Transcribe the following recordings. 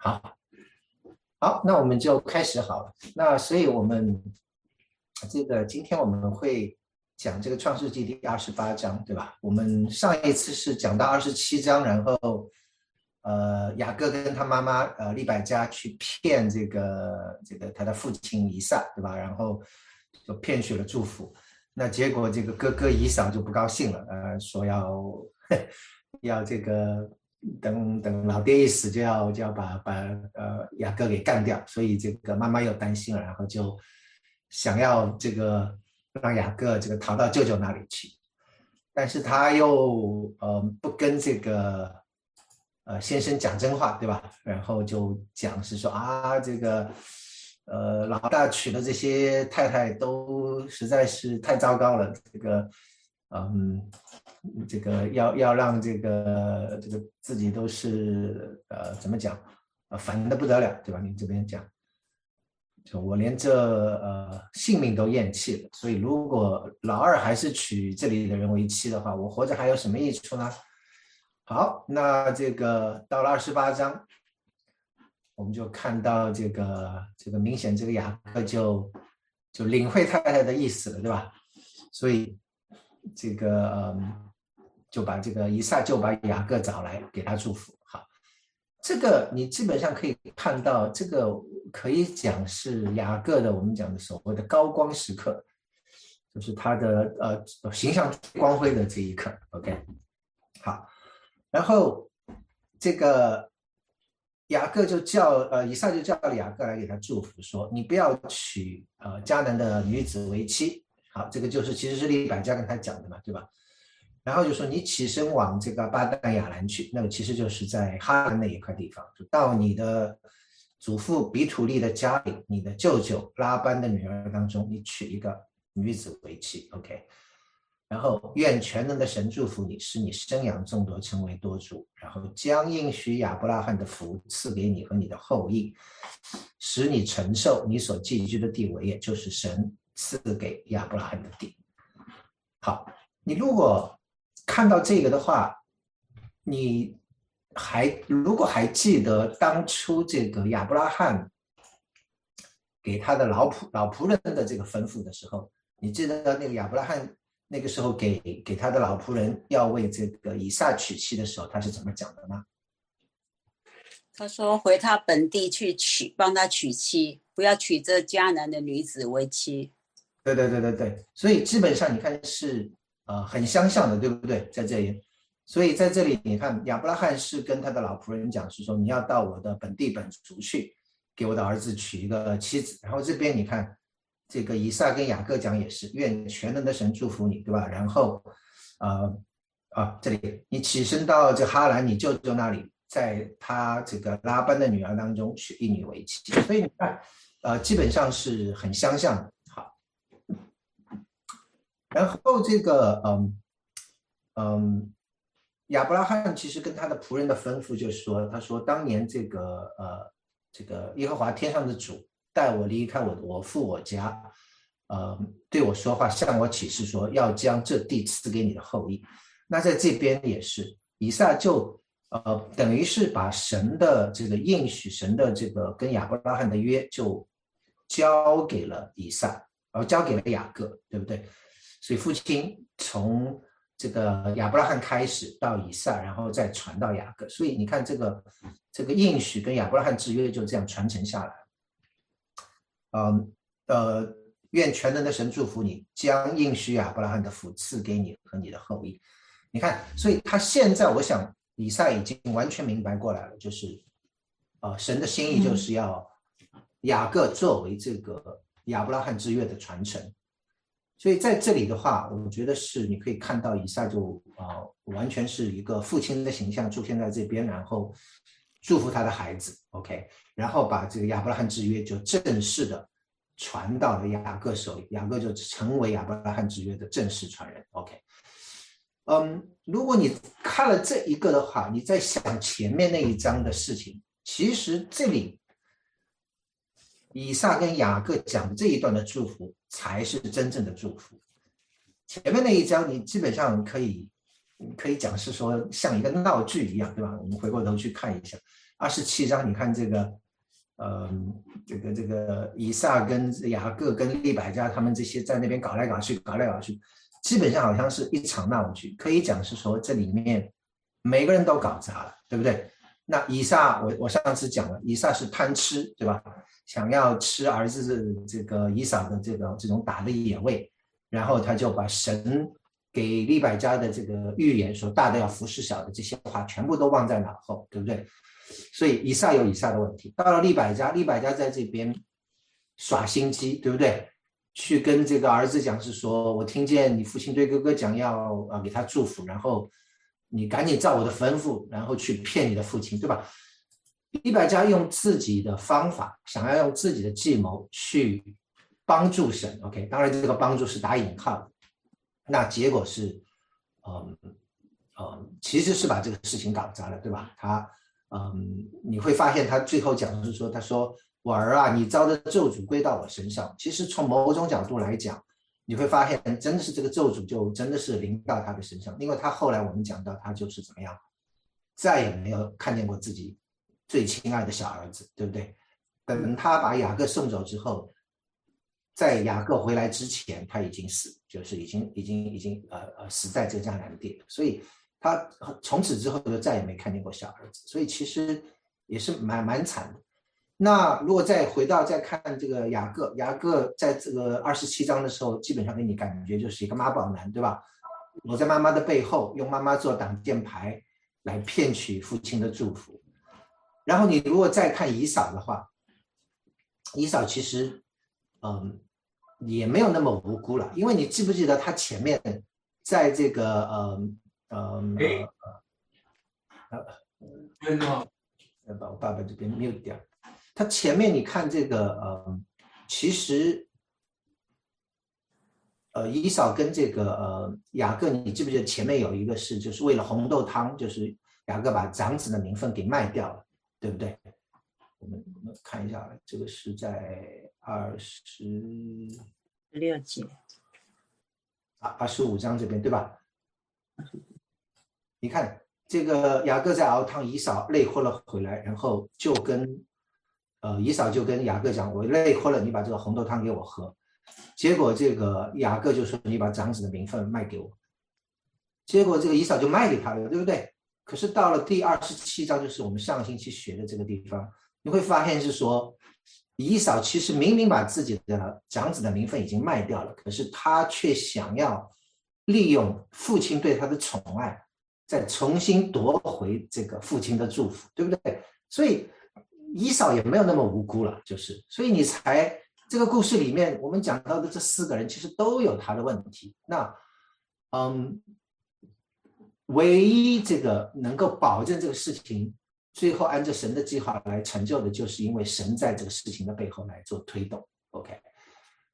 好，好，那我们就开始好了。那所以我们这个今天我们会讲这个创世纪第二十八章，对吧？我们上一次是讲到二十七章，然后呃雅各跟他妈妈呃利百加去骗这个这个他的父亲以撒，对吧？然后就骗取了祝福。那结果这个哥哥以扫就不高兴了，呃，说要 要这个。等等，老爹一死就要就要把把呃雅各给干掉，所以这个妈妈又担心了，然后就想要这个让雅各这个逃到舅舅那里去，但是他又呃不跟这个呃先生讲真话，对吧？然后就讲是说啊这个呃老大娶的这些太太都实在是太糟糕了，这个嗯。这个要要让这个这个自己都是呃怎么讲呃烦的不得了，对吧？你这边讲，就我连这呃性命都厌弃了，所以如果老二还是娶这里的人为妻的话，我活着还有什么益处呢？好，那这个到了二十八章，我们就看到这个这个明显这个雅各就就领会太太的意思了，对吧？所以这个嗯。就把这个以撒就把雅各找来给他祝福。好，这个你基本上可以看到，这个可以讲是雅各的我们讲的所谓的高光时刻，就是他的呃形象光辉的这一刻。OK，好，然后这个雅各就叫呃以撒就叫了雅各来给他祝福，说你不要娶呃迦南的女子为妻。好，这个就是其实是利百加跟他讲的嘛，对吧？然后就说你起身往这个巴旦亚兰去，那么其实就是在哈兰那一块地方，就到你的祖父比土利的家里，你的舅舅拉班的女儿当中，你娶一个女子为妻，OK。然后愿全能的神祝福你，使你生养众多，成为多主。然后将应许亚伯拉罕的福赐给你和你的后裔，使你承受你所寄居的地位，也就是神赐给亚伯拉罕的地。好，你如果。看到这个的话，你还如果还记得当初这个亚伯拉罕给他的老仆老仆人的这个吩咐的时候，你记得那个亚伯拉罕那个时候给给他的老仆人要为这个以撒娶妻的时候，他是怎么讲的吗？他说：“回他本地去娶，帮他娶妻，不要娶这迦南的女子为妻。”对对对对对，所以基本上你看是。呃，很相像的，对不对？在这里，所以在这里，你看亚伯拉罕是跟他的老仆人讲，是说你要到我的本地本族去，给我的儿子娶一个妻子。然后这边你看，这个以撒跟雅各讲也是，愿全能的神祝福你，对吧？然后，呃，啊，这里你起身到这哈兰你舅舅那里，在他这个拉班的女儿当中娶一女为妻。所以你看，呃，基本上是很相像的。然后这个嗯嗯，亚伯拉罕其实跟他的仆人的吩咐就是说，他说当年这个呃这个耶和华天上的主带我离开我我父我家，呃对我说话，向我启示说要将这地赐给你的后裔。那在这边也是，以撒就呃等于是把神的这个应许，神的这个跟亚伯拉罕的约就交给了以撒，而交给了雅各，对不对？所以父亲从这个亚伯拉罕开始到以撒，然后再传到雅各。所以你看这个这个应许跟亚伯拉罕之约就这样传承下来。嗯呃，愿全能的神祝福你，将应许亚伯拉罕的福赐给你和你的后裔。你看，所以他现在我想以撒已经完全明白过来了，就是啊，神的心意就是要雅各作为这个亚伯拉罕之约的传承。所以在这里的话，我觉得是你可以看到以下就啊，完全是一个父亲的形象出现在这边，然后祝福他的孩子，OK，然后把这个亚伯拉罕之约就正式的传到了雅各手里，雅各就成为亚伯拉罕之约的正式传人，OK。嗯，如果你看了这一个的话，你在想前面那一章的事情，其实这里。以撒跟雅各讲的这一段的祝福才是真正的祝福。前面那一章你基本上可以可以讲是说像一个闹剧一样，对吧？我们回过头去看一下，二十七章，你看这个，呃，这个这个以撒跟雅各跟利百加他们这些在那边搞来搞去，搞来搞去，基本上好像是一场闹剧，可以讲是说这里面每个人都搞砸了，对不对？那以撒，我我上次讲了，以撒是贪吃，对吧？想要吃儿子这个以撒的这个这种打的野味，然后他就把神给利百加的这个预言说大的要服侍小的这些话全部都忘在脑后，对不对？所以以撒有以撒的问题，到了利百加，利百加在这边耍心机，对不对？去跟这个儿子讲是说，我听见你父亲对哥哥讲要啊给他祝福，然后你赶紧照我的吩咐，然后去骗你的父亲，对吧？利百加用自己的方法，想要用自己的计谋去帮助神。OK，当然这个帮助是打引号，那结果是，嗯嗯，其实是把这个事情搞砸了，对吧？他。嗯，你会发现他最后讲的是说，他说我儿啊，你遭的咒诅归到我身上。其实从某种角度来讲，你会发现真的是这个咒诅就真的是临到他的身上，因为他后来我们讲到他就是怎么样，再也没有看见过自己最亲爱的小儿子，对不对？等他把雅各送走之后，在雅各回来之前，他已经死，就是已经已经已经呃呃死在这迦南地，所以。他从此之后就再也没看见过小儿子，所以其实也是蛮蛮惨的。那如果再回到再看这个雅各，雅各在这个二十七章的时候，基本上给你感觉就是一个妈宝男，对吧？躲在妈妈的背后，用妈妈做挡箭牌来骗取父亲的祝福。然后你如果再看姨嫂的话，姨嫂其实嗯也没有那么无辜了，因为你记不记得他前面在这个嗯。嗯，呃，呃，要把我爸爸这边 mute 掉。他前面你看这个，呃，其实，呃，伊嫂跟这个呃雅各，你记不记得前面有一个是，就是为了红豆汤，就是雅各把长子的名分给卖掉了，对不对？我们我们看一下，这个是在二十六节，啊，二十五章这边对吧？你看这个雅各在熬汤，姨嫂累昏了回来，然后就跟呃姨嫂就跟雅各讲：“我累昏了，你把这个红豆汤给我喝。”结果这个雅各就说：“你把长子的名分卖给我。”结果这个姨嫂就卖给他了，对不对？可是到了第二十七章，就是我们上个星期学的这个地方，你会发现是说，姨嫂其实明明把自己的长子的名分已经卖掉了，可是他却想要利用父亲对他的宠爱。再重新夺回这个父亲的祝福，对不对？所以伊嫂也没有那么无辜了，就是，所以你才这个故事里面我们讲到的这四个人其实都有他的问题。那，嗯，唯一这个能够保证这个事情最后按照神的计划来成就的，就是因为神在这个事情的背后来做推动。OK。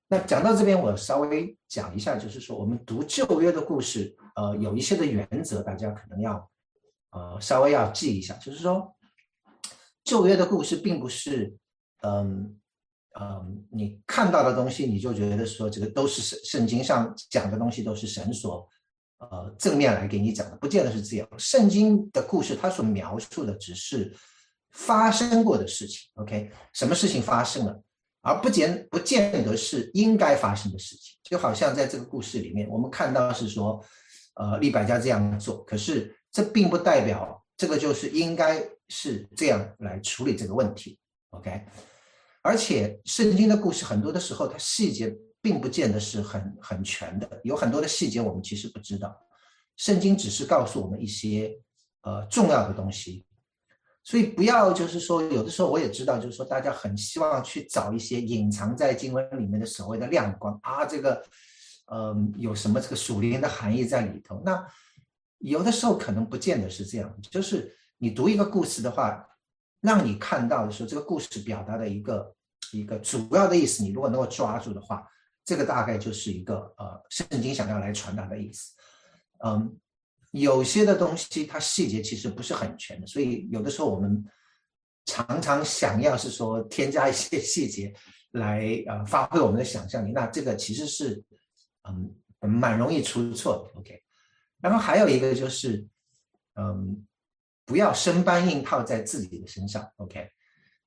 那讲到这边，我稍微讲一下，就是说我们读旧约的故事，呃，有一些的原则，大家可能要，呃，稍微要记一下。就是说，旧约的故事并不是，嗯嗯，你看到的东西，你就觉得说这个都是圣圣经上讲的东西，都是神所，呃，正面来给你讲的，不见得是这样。圣经的故事，它所描述的只是发生过的事情。OK，什么事情发生了？而不见不见得是应该发生的事情，就好像在这个故事里面，我们看到是说，呃，利百加这样做，可是这并不代表这个就是应该是这样来处理这个问题，OK？而且圣经的故事很多的时候，它细节并不见得是很很全的，有很多的细节我们其实不知道，圣经只是告诉我们一些呃重要的东西。所以不要就是说，有的时候我也知道，就是说大家很希望去找一些隐藏在经文里面的所谓的亮光啊，这个，嗯，有什么这个属灵的含义在里头？那有的时候可能不见得是这样，就是你读一个故事的话，让你看到的时候，这个故事表达的一个一个主要的意思，你如果能够抓住的话，这个大概就是一个呃圣经想要来传达的意思，嗯。有些的东西它细节其实不是很全的，所以有的时候我们常常想要是说添加一些细节来呃发挥我们的想象力，那这个其实是嗯蛮容易出错的。OK，然后还有一个就是嗯不要生搬硬套在自己的身上。OK，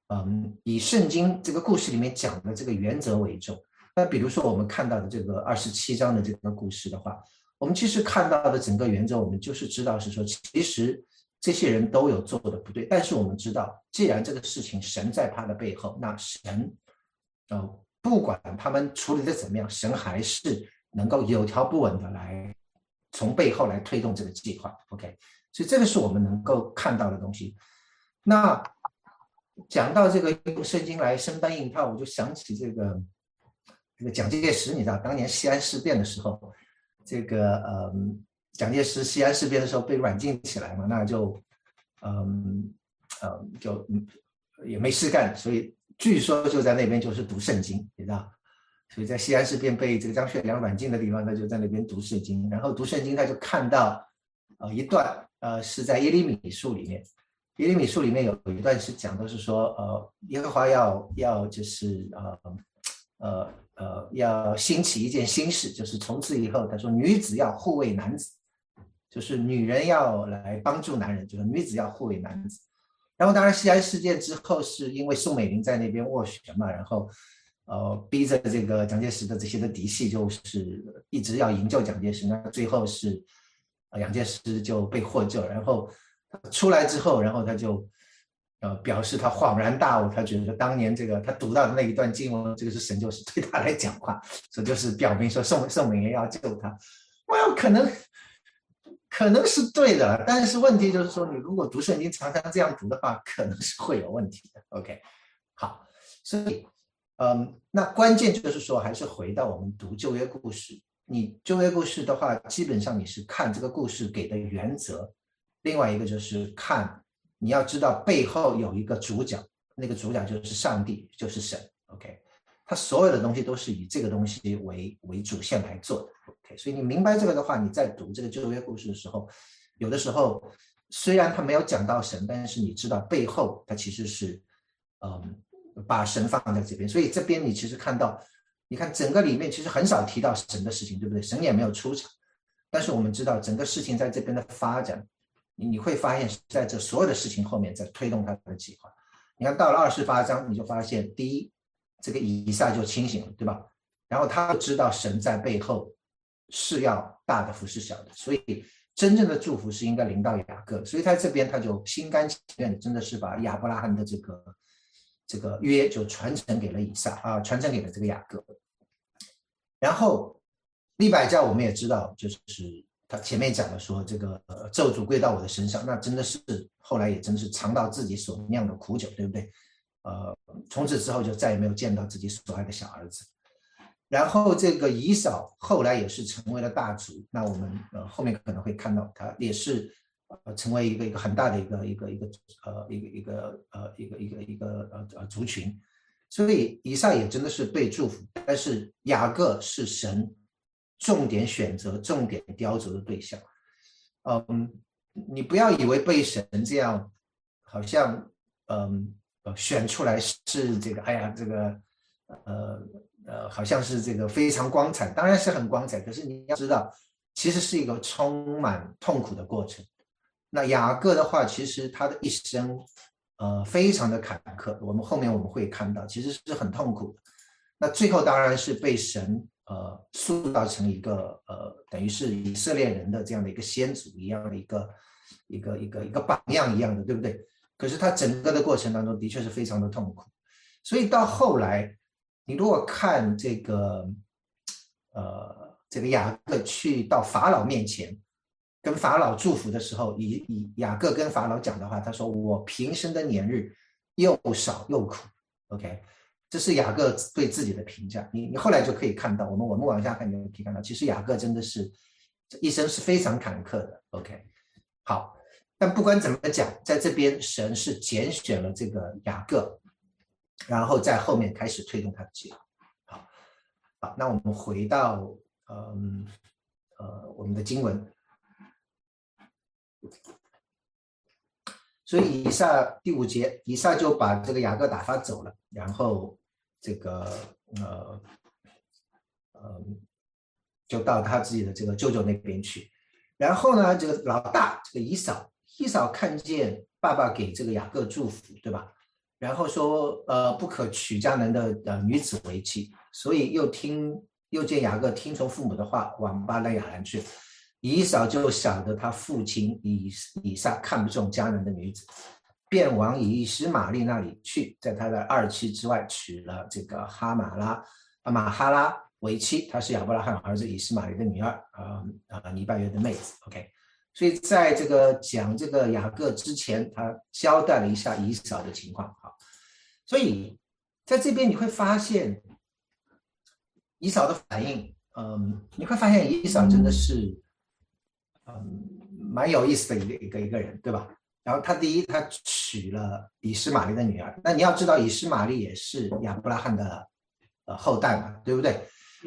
嗯，以圣经这个故事里面讲的这个原则为重。那比如说我们看到的这个二十七章的这个故事的话，我们其实看到的整个原则，我们就是知道是说，其实这些人都有做的不对，但是我们知道，既然这个事情神在他的背后，那神，呃，不管他们处理的怎么样，神还是能够有条不紊的来从背后来推动这个计划。OK，所以这个是我们能够看到的东西。那讲到这个用圣经来生搬硬套，我就想起这个。这个蒋介石，你知道，当年西安事变的时候，这个呃，蒋介石西安事变的时候被软禁起来嘛，那就，嗯，呃，就也没事干，所以据说就在那边就是读圣经，你知道，所以在西安事变被这个张学良软禁的地方，他就在那边读圣经，然后读圣经他就看到，呃，一段，呃，是在耶利米书里面，耶利米书里面有有一段是讲的是说，呃，耶和华要要就是呃，呃。呃，要兴起一件新事，就是从此以后，他说女子要护卫男子，就是女人要来帮助男人，就是女子要护卫男子。然后，当然西安事件之后，是因为宋美龄在那边斡旋嘛，然后呃，逼着这个蒋介石的这些的嫡系，就是一直要营救蒋介石。那最后是蒋介石就被获救，然后出来之后，然后他就。呃，表示他恍然大悟，他觉得当年这个他读到的那一段经文，这个是神就是对他来讲话，所以就是表明说宋宋美龄要救他。我有可能可能是对的，但是问题就是说，你如果读圣经常常这样读的话，可能是会有问题的。OK，好，所以嗯，那关键就是说，还是回到我们读旧约故事。你旧约故事的话，基本上你是看这个故事给的原则，另外一个就是看。你要知道背后有一个主角，那个主角就是上帝，就是神。OK，他所有的东西都是以这个东西为为主线来做的。OK，所以你明白这个的话，你在读这个旧约故事的时候，有的时候虽然他没有讲到神，但是你知道背后他其实是，嗯，把神放在这边。所以这边你其实看到，你看整个里面其实很少提到神的事情，对不对？神也没有出场，但是我们知道整个事情在这边的发展。你会发现，在这所有的事情后面在推动他的计划。你看到了二十八章，你就发现，第一，这个以撒就清醒了，对吧？然后他知道神在背后是要大的服侍小的，所以真正的祝福是应该临到雅各。所以他这边他就心甘情愿，真的是把亚伯拉罕的这个这个约就传承给了以撒啊，传承给了这个雅各。然后利百加我们也知道，就是。他前面讲了说这个咒诅归到我的身上，那真的是后来也真是尝到自己所酿的苦酒，对不对？呃，从此之后就再也没有见到自己所爱的小儿子。然后这个姨嫂后来也是成为了大族，那我们呃后面可能会看到他也是呃成为一个一个很大的一个一个一个呃一个一个呃一个一个一个呃呃族群，所以以撒也真的是被祝福，但是雅各是神。重点选择、重点雕琢的对象，嗯，你不要以为被神这样，好像，嗯，选出来是这个，哎呀，这个，呃呃，好像是这个非常光彩，当然是很光彩。可是你要知道，其实是一个充满痛苦的过程。那雅各的话，其实他的一生，呃，非常的坎坷。我们后面我们会看到，其实是很痛苦的。那最后当然是被神。呃，塑造成一个呃，等于是以色列人的这样的一个先祖一样的一个一个一个一个榜样一样的，对不对？可是他整个的过程当中的确是非常的痛苦，所以到后来，你如果看这个呃这个雅各去到法老面前，跟法老祝福的时候，以以雅各跟法老讲的话，他说：“我平生的年日又少又苦。”OK。这是雅各对自己的评价，你你后来就可以看到，我们我们往下看你就可以看到，其实雅各真的是一生是非常坎坷的。OK，好，但不管怎么讲，在这边神是拣选了这个雅各，然后在后面开始推动他的计划。好，好，那我们回到嗯呃我们的经文。所以以撒第五节，以撒就把这个雅各打发走了，然后这个呃呃，就到他自己的这个舅舅那边去。然后呢，这个老大这个以扫伊嫂看见爸爸给这个雅各祝福，对吧？然后说，呃，不可娶迦南的呃女子为妻，所以又听又见雅各听从父母的话，往巴勒亚兰去。以扫就晓得他父亲以以撒看不中迦南的女子，便往以实玛利那里去，在他的二妻之外娶了这个哈马拉啊马哈拉为妻，她是亚伯拉罕儿子以实玛利的女儿，啊啊尼拜约的妹子。OK，所以在这个讲这个雅各之前，他交代了一下以扫的情况。好，所以在这边你会发现以扫的反应，嗯，你会发现以扫真的是。嗯，蛮有意思的一个一个一个人，对吧？然后他第一，他娶了以实玛利的女儿。那你要知道，以实玛利也是亚伯拉罕的呃后代嘛，对不对？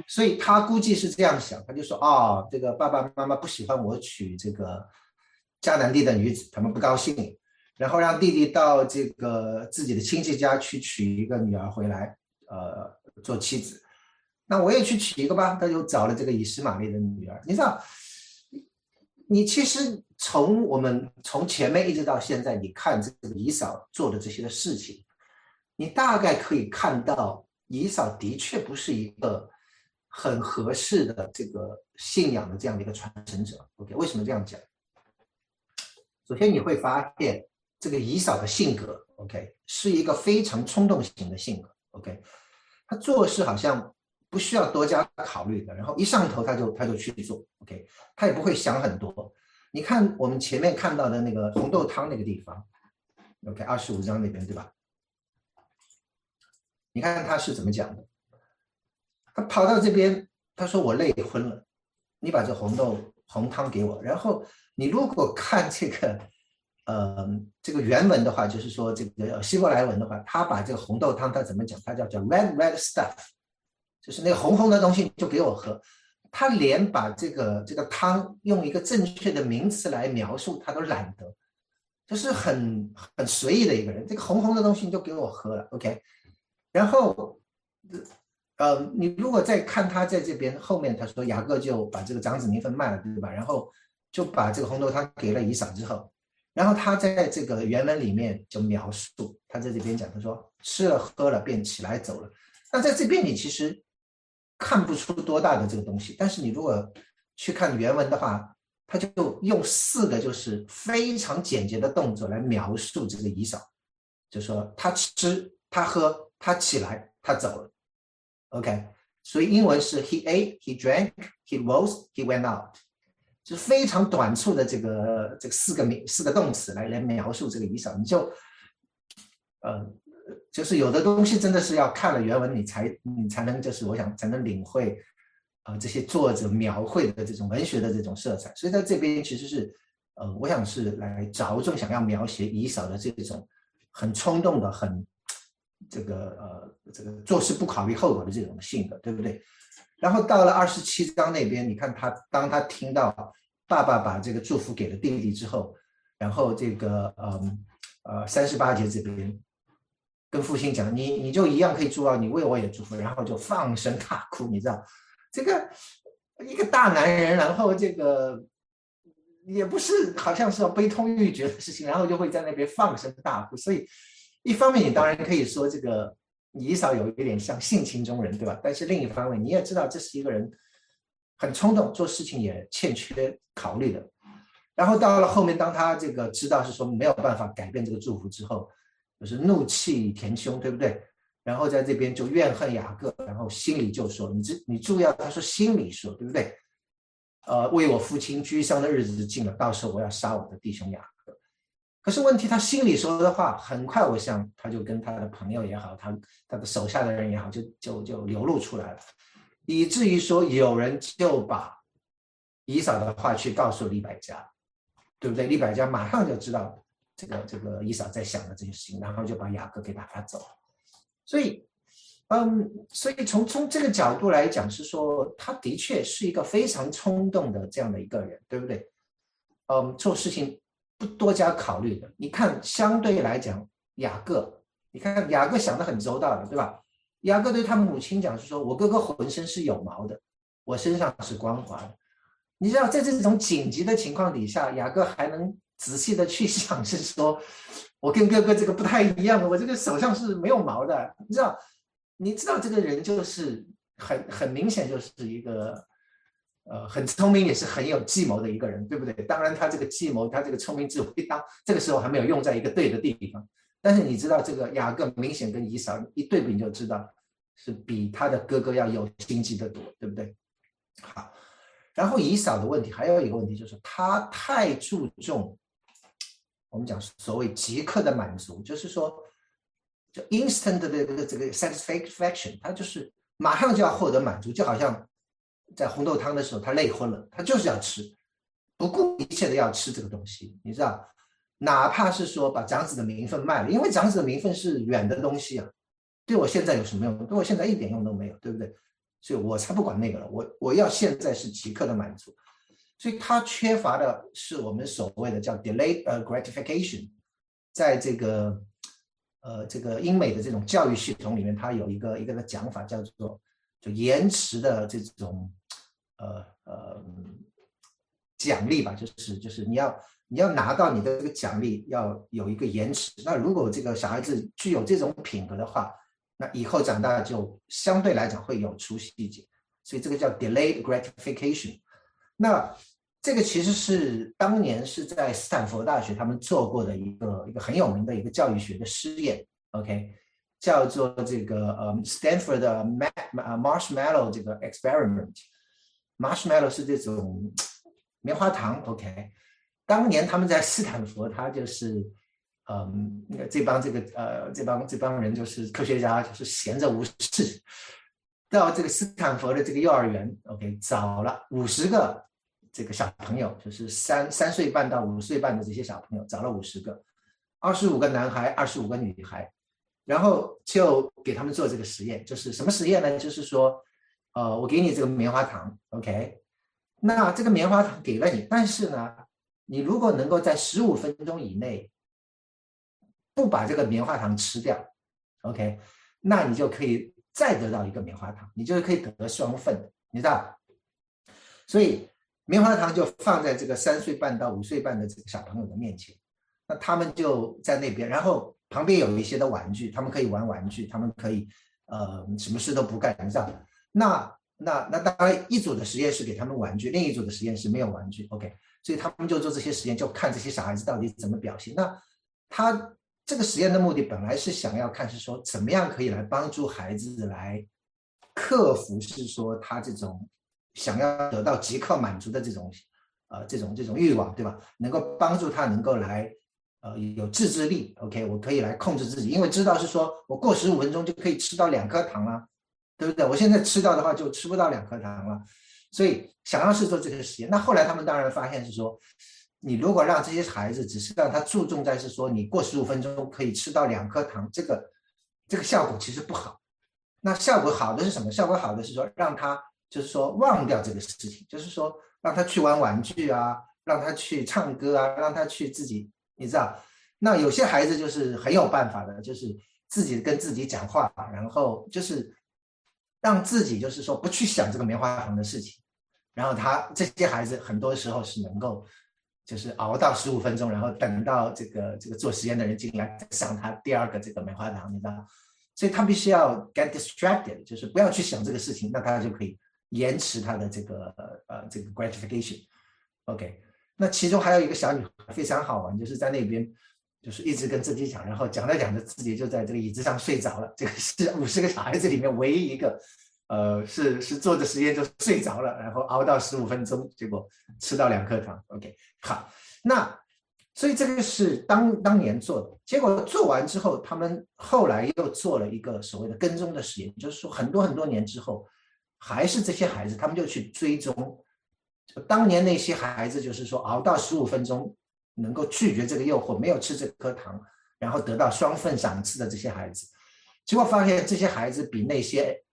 所以他估计是这样想，他就说：哦，这个爸爸妈妈不喜欢我娶这个迦南地的女子，他们不高兴，然后让弟弟到这个自己的亲戚家去娶一个女儿回来，呃，做妻子。那我也去娶一个吧，他就找了这个以实玛利的女儿。你知道？你其实从我们从前面一直到现在，你看这个姨嫂做的这些的事情，你大概可以看到姨嫂的确不是一个很合适的这个信仰的这样的一个传承者。OK，为什么这样讲？首先你会发现这个姨嫂的性格，OK，是一个非常冲动型的性格。OK，他做事好像。不需要多加考虑的，然后一上头他就他就去做，OK，他也不会想很多。你看我们前面看到的那个红豆汤那个地方，OK，二十五章那边对吧？你看他是怎么讲的？他跑到这边，他说我累昏了，你把这红豆红汤给我。然后你如果看这个，呃，这个原文的话，就是说这个希伯来文的话，他把这个红豆汤他怎么讲？他叫叫 red red stuff。就是那个红红的东西就给我喝，他连把这个这个汤用一个正确的名词来描述他都懒得，就是很很随意的一个人。这个红红的东西你就给我喝了，OK。然后，呃，你如果再看他在这边后面，他说雅各就把这个长子名分卖了，对吧？然后就把这个红豆汤给了以嫂之后，然后他在这个原文里面就描述他在这边讲，他说吃了喝了便起来走了。那在这边你其实。看不出多大的这个东西，但是你如果去看原文的话，他就用四个就是非常简洁的动作来描述这个以扫，就说他吃，他喝，他起来，他走了。OK，所以英文是 he ate, he drank, he rose, he went out，就非常短促的这个这四个名四个动词来来描述这个以扫，你就呃。就是有的东西真的是要看了原文，你才你才能就是我想才能领会啊这些作者描绘的这种文学的这种色彩。所以在这边其实是，呃，我想是来着重想要描写以扫的这种很冲动的、很这个呃这个做事不考虑后果的这种性格，对不对？然后到了二十七章那边，你看他当他听到爸爸把这个祝福给了弟弟之后，然后这个嗯呃三十八节这边。跟父亲讲，你你就一样可以做到，你为我也祝福，然后就放声大哭，你知道，这个一个大男人，然后这个也不是好像是要悲痛欲绝的事情，然后就会在那边放声大哭。所以一方面你当然可以说这个你嫂有一点像性情中人，对吧？但是另一方面你也知道这是一个人很冲动，做事情也欠缺考虑的。然后到了后面，当他这个知道是说没有办法改变这个祝福之后。就是怒气填胸，对不对？然后在这边就怨恨雅各，然后心里就说：“你这你注意啊，他说心里说，对不对？呃，为我父亲居丧的日子近了，到时候我要杀我的弟兄雅各。可是问题，他心里说的话，很快我想他就跟他的朋友也好，他他的手下的人也好，就就就流露出来了，以至于说有人就把以扫的话去告诉李百家，对不对？李百家马上就知道。这个这个伊嫂在想的这些事情，然后就把雅各给打发走了。所以，嗯，所以从从这个角度来讲，是说他的确是一个非常冲动的这样的一个人，对不对？嗯，做事情不多加考虑的。你看，相对来讲，雅各，你看雅各想的很周到的，对吧？雅各对他母亲讲是说：“我哥哥浑身是有毛的，我身上是光滑的。”你知道，在这种紧急的情况底下，雅各还能。仔细的去想，是说我跟哥哥这个不太一样，我这个手上是没有毛的，你知道？你知道这个人就是很很明显就是一个，呃，很聪明也是很有计谋的一个人，对不对？当然他这个计谋，他这个聪明智慧，当这个时候还没有用在一个对的地方。但是你知道这个雅各明显跟以扫一对比，你就知道是比他的哥哥要有心机的多，对不对？好，然后以扫的问题还有一个问题就是他太注重我们讲所谓即刻的满足，就是说。就 instant 的这个这个 satisfaction，它就是马上就要获得满足，就好像在红豆汤的时候，他累昏了，他就是要吃，不顾一切的要吃这个东西，你知道，哪怕是说把长子的名分卖了，因为长子的名分是远的东西啊，对我现在有什么用？对我现在一点用都没有，对不对？所以我才不管那个了，我我要现在是即刻的满足，所以他缺乏的是我们所谓的叫 delay 呃 gratification，在这个。呃，这个英美的这种教育系统里面，它有一个一个的讲法，叫做就延迟的这种呃呃奖励吧，就是就是你要你要拿到你的这个奖励要有一个延迟。那如果这个小孩子具有这种品格的话，那以后长大就相对来讲会有出息一点。所以这个叫 delayed gratification。那这个其实是当年是在斯坦福大学他们做过的一个一个很有名的一个教育学的试验，OK，叫做这个呃 Stanford 的 Marshmallow 这个 experiment，Marshmallow 是这种棉花糖，OK，当年他们在斯坦福，他就是嗯这帮这个呃这帮这帮人就是科学家就是闲着无事，到这个斯坦福的这个幼儿园，OK，找了五十个。这个小朋友就是三三岁半到五岁半的这些小朋友，找了五十个，二十五个男孩，二十五个女孩，然后就给他们做这个实验，就是什么实验呢？就是说，呃，我给你这个棉花糖，OK，那这个棉花糖给了你，但是呢，你如果能够在十五分钟以内不把这个棉花糖吃掉，OK，那你就可以再得到一个棉花糖，你就是可以得双份，你知道？所以。棉花糖就放在这个三岁半到五岁半的这个小朋友的面前，那他们就在那边，然后旁边有一些的玩具，他们可以玩玩具，他们可以呃什么事都不干，你知道？那那那当然，一组的实验室给他们玩具，另一组的实验室没有玩具，OK，所以他们就做这些实验，就看这些小孩子到底怎么表现。那他这个实验的目的本来是想要看是说怎么样可以来帮助孩子来克服，是说他这种。想要得到即刻满足的这种，呃，这种这种欲望，对吧？能够帮助他能够来，呃，有自制力。OK，我可以来控制自己，因为知道是说我过十五分钟就可以吃到两颗糖了，对不对？我现在吃到的话就吃不到两颗糖了，所以想要是做这个实验。那后来他们当然发现是说，你如果让这些孩子只是让他注重在是说你过十五分钟可以吃到两颗糖，这个这个效果其实不好。那效果好的是什么？效果好的是说让他。就是说忘掉这个事情，就是说让他去玩玩具啊，让他去唱歌啊，让他去自己，你知道，那有些孩子就是很有办法的，就是自己跟自己讲话，然后就是让自己就是说不去想这个棉花糖的事情，然后他这些孩子很多时候是能够就是熬到十五分钟，然后等到这个这个做实验的人进来上他第二个这个棉花糖，你知道，所以他必须要 get distracted，就是不要去想这个事情，那他就可以。延迟他的这个呃这个 gratification，OK，那其中还有一个小女孩非常好玩，就是在那边就是一直跟自己讲，然后讲着讲着自己就在这个椅子上睡着了。这个是五十个小孩子里面唯一一个，呃，是是做着实验就睡着了，然后熬到十五分钟，结果吃到两颗糖。OK，好，那所以这个是当当年做的，结果做完之后，他们后来又做了一个所谓的跟踪的实验，就是说很多很多年之后。还是这些孩子，他们就去追踪，当年那些孩子，就是说熬到十五分钟能够拒绝这个诱惑，没有吃这颗糖，然后得到双份赏赐的这些孩子，结果发现这些孩子比那些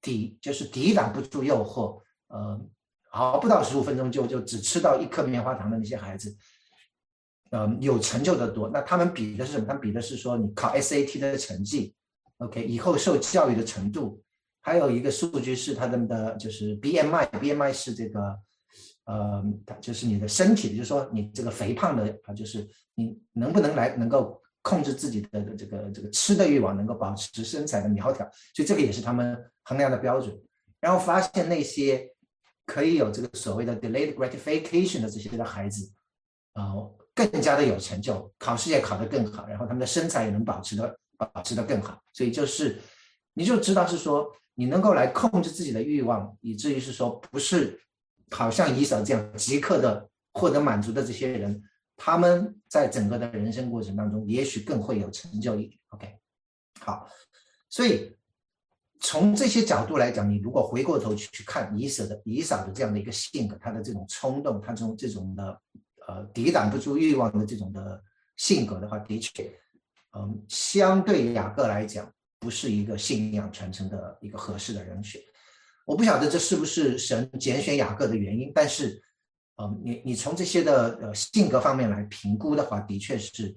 抵就是抵挡不住诱惑，呃，熬不到十五分钟就就只吃到一颗棉花糖的那些孩子，嗯，有成就的多。那他们比的是什么？他们比的是说你考 SAT 的成绩，OK，以后受教育的程度。还有一个数据是他们的就是 BMI，BMI 是这个呃，就是你的身体，就是说你这个肥胖的啊，就是你能不能来能够控制自己的这个这个吃的欲望，能够保持身材的苗条，所以这个也是他们衡量的标准。然后发现那些可以有这个所谓的 delayed gratification 的这些的孩子，啊，更加的有成就，考试也考得更好，然后他们的身材也能保持的保持的更好。所以就是你就知道是说你能够来控制自己的欲望，以至于是说不是。好像以扫这样即刻的获得满足的这些人，他们在整个的人生过程当中，也许更会有成就一点。OK，好，所以从这些角度来讲，你如果回过头去去看以扫的以扫的这样的一个性格，他的这种冲动，他这种这种的呃抵挡不住欲望的这种的性格的话，的确，嗯，相对雅各来讲，不是一个信仰传承的一个合适的人选。我不晓得这是不是神拣选雅各的原因，但是，呃，你你从这些的呃性格方面来评估的话，的确是，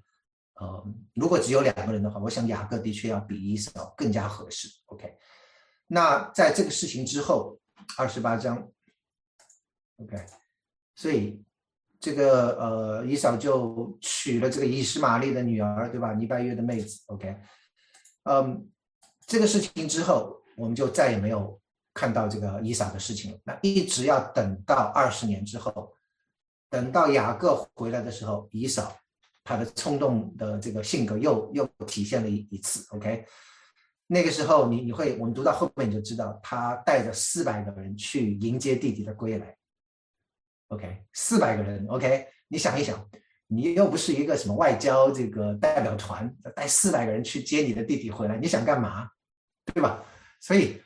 呃，如果只有两个人的话，我想雅各的确要比以扫更加合适。OK，那在这个事情之后，二十八章，OK，所以这个呃以扫就娶了这个以实玛利的女儿，对吧？尼拜约的妹子。OK，嗯，这个事情之后，我们就再也没有。看到这个以撒的事情了，那一直要等到二十年之后，等到雅各回来的时候，以扫他的冲动的这个性格又又体现了一一次。OK，那个时候你你会我们读到后面你就知道，他带着四百个人去迎接弟弟的归来。OK，四百个人。OK，你想一想，你又不是一个什么外交这个代表团，带四百个人去接你的弟弟回来，你想干嘛？对吧？所以。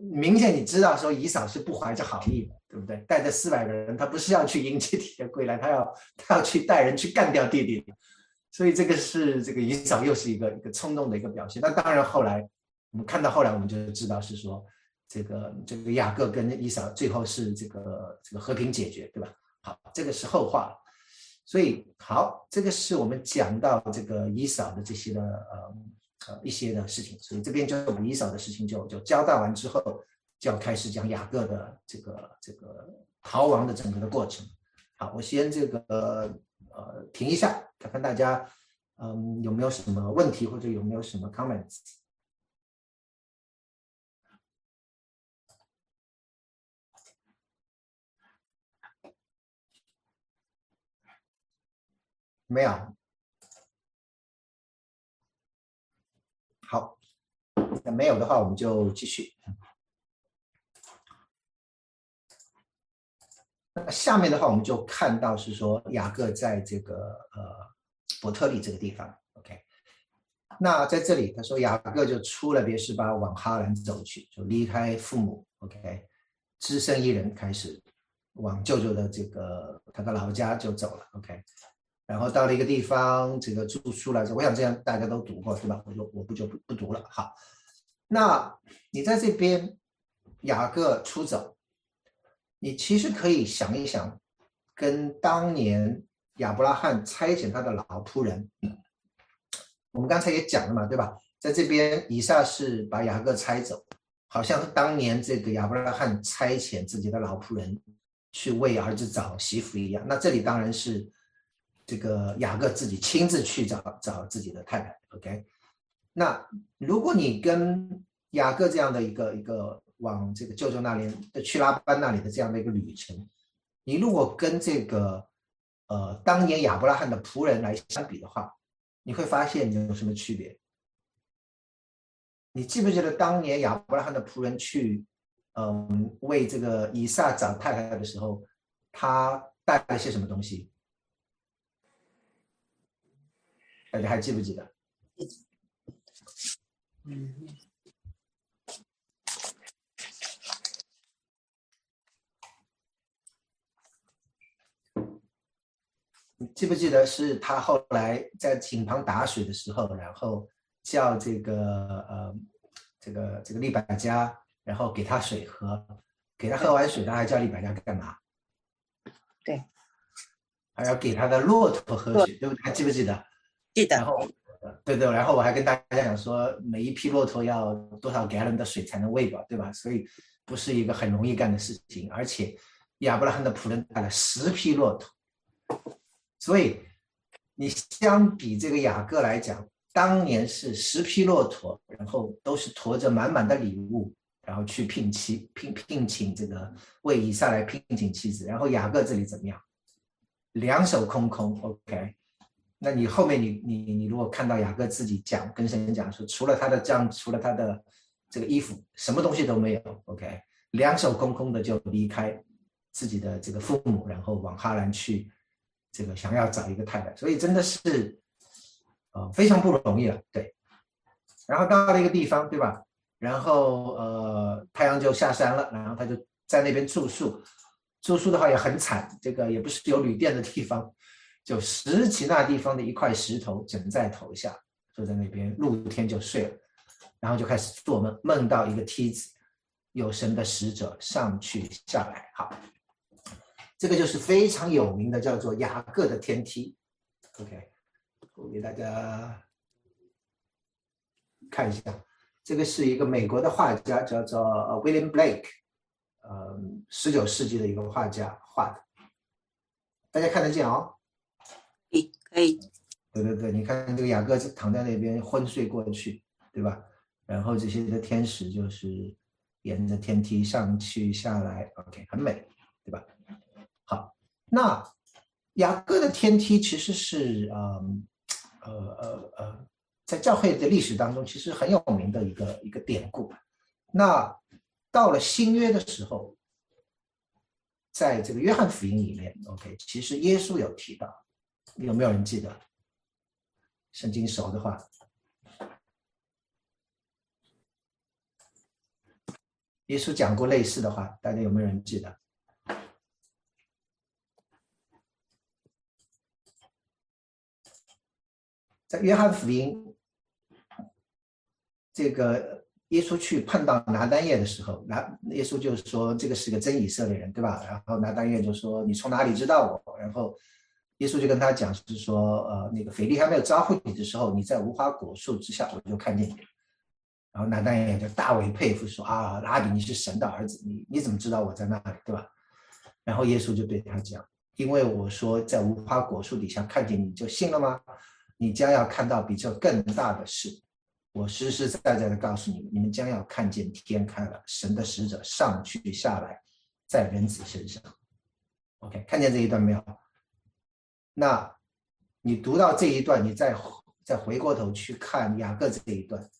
明显你知道说以嫂是不怀着好意的，对不对？带着四百个人，他不是要去迎接弟弟归来，他要他要去带人去干掉弟弟。所以这个是这个以嫂又是一个一个冲动的一个表现。那当然后来我们看到后来我们就知道是说这个这个雅各跟以嫂最后是这个这个和平解决，对吧？好，这个是后话。所以好，这个是我们讲到这个以扫的这些的呃。呃，一些的事情，所以这边就以扫的事情就就交代完之后，就要开始讲雅各的这个这个逃亡的整个的过程。好，我先这个呃停一下，看看大家嗯有没有什么问题或者有没有什么 comments。没有。好，那没有的话，我们就继续。那下面的话，我们就看到是说雅各在这个呃伯特利这个地方，OK。那在这里，他说雅各就出了别是巴，往哈兰走去，就离开父母，OK，只身一人开始往舅舅的这个他的老家就走了，OK。然后到了一个地方，这个住宿来着。我想这样大家都读过，对吧？我就我不就不不读了。好，那你在这边雅各出走，你其实可以想一想，跟当年亚伯拉罕差遣他的老仆人，我们刚才也讲了嘛，对吧？在这边以撒是把雅各拆走，好像当年这个亚伯拉罕差遣自己的老仆人去为儿子找媳妇一样。那这里当然是。这个雅各自己亲自去找找自己的太太，OK？那如果你跟雅各这样的一个一个往这个舅舅那里的去拉班那里的这样的一个旅程，你如果跟这个呃当年亚伯拉罕的仆人来相比的话，你会发现有什么区别？你记不记得当年亚伯拉罕的仆人去嗯为这个以撒找太太的时候，他带了些什么东西？大家还记不记得？嗯，记不记得是他后来在井旁打水的时候，然后叫这个呃这个这个利百加，然后给他水喝，给他喝完水，他还叫利百加干嘛？对，还要给他的骆驼喝水，对不对？还记不记得？然后，对对，然后我还跟大家讲说，每一批骆驼要多少 gallon 的水才能喂饱，对吧？所以不是一个很容易干的事情，而且亚伯拉罕的仆人带了十批骆驼，所以你相比这个雅各来讲，当年是十批骆驼，然后都是驮着满满的礼物，然后去聘妻聘聘请这个为以撒来聘请妻子，然后雅各这里怎么样？两手空空，OK？那你后面你你你如果看到雅各自己讲跟神讲说，除了他的这样，除了他的这个衣服，什么东西都没有，OK？两手空空的就离开。自己的这个父母，然后往哈兰去，这个想要找一个太太，所以真的是，呃，非常不容易了。对，然后到了一个地方，对吧？然后呃，太阳就下山了，然后他就在那边住宿。住宿的话也很惨，这个也不是有旅店的地方，就拾起那地方的一块石头枕在头下，坐在那边露天就睡了，然后就开始做梦，梦到一个梯子，有神的使者上去下来。好。这个就是非常有名的，叫做雅各的天梯。OK，我给大家看一下，这个是一个美国的画家，叫做 William Blake，呃，十九世纪的一个画家画的，大家看得见哦？可以，对对对，你看这个雅各是躺在那边昏睡过去，对吧？然后这些的天使就是沿着天梯上去下来，OK，很美，对吧？好，那雅各的天梯其实是嗯呃呃呃，在教会的历史当中，其实很有名的一个一个典故。那到了新约的时候，在这个约翰福音里面，OK，其实耶稣有提到，有没有人记得？圣经熟的话，耶稣讲过类似的话，大家有没有人记得？在约翰福音，这个耶稣去碰到拿单叶的时候，拿耶稣就说这个是个真以色列人，对吧？然后拿单叶就说你从哪里知道我？然后耶稣就跟他讲，是说呃那个腓力还没有招呼你的时候，你在无花果树之下，我就看见你。然后拿单叶就大为佩服，说啊拉比你是神的儿子，你你怎么知道我在那里，对吧？然后耶稣就对他讲，因为我说在无花果树底下看见你就信了吗？你将要看到比这更大的事，我实实在在的告诉你们，你们将要看见天开了，神的使者上去下来，在人子身上。OK，看见这一段没有？那你读到这一段，你再再回过头去看雅各这一段，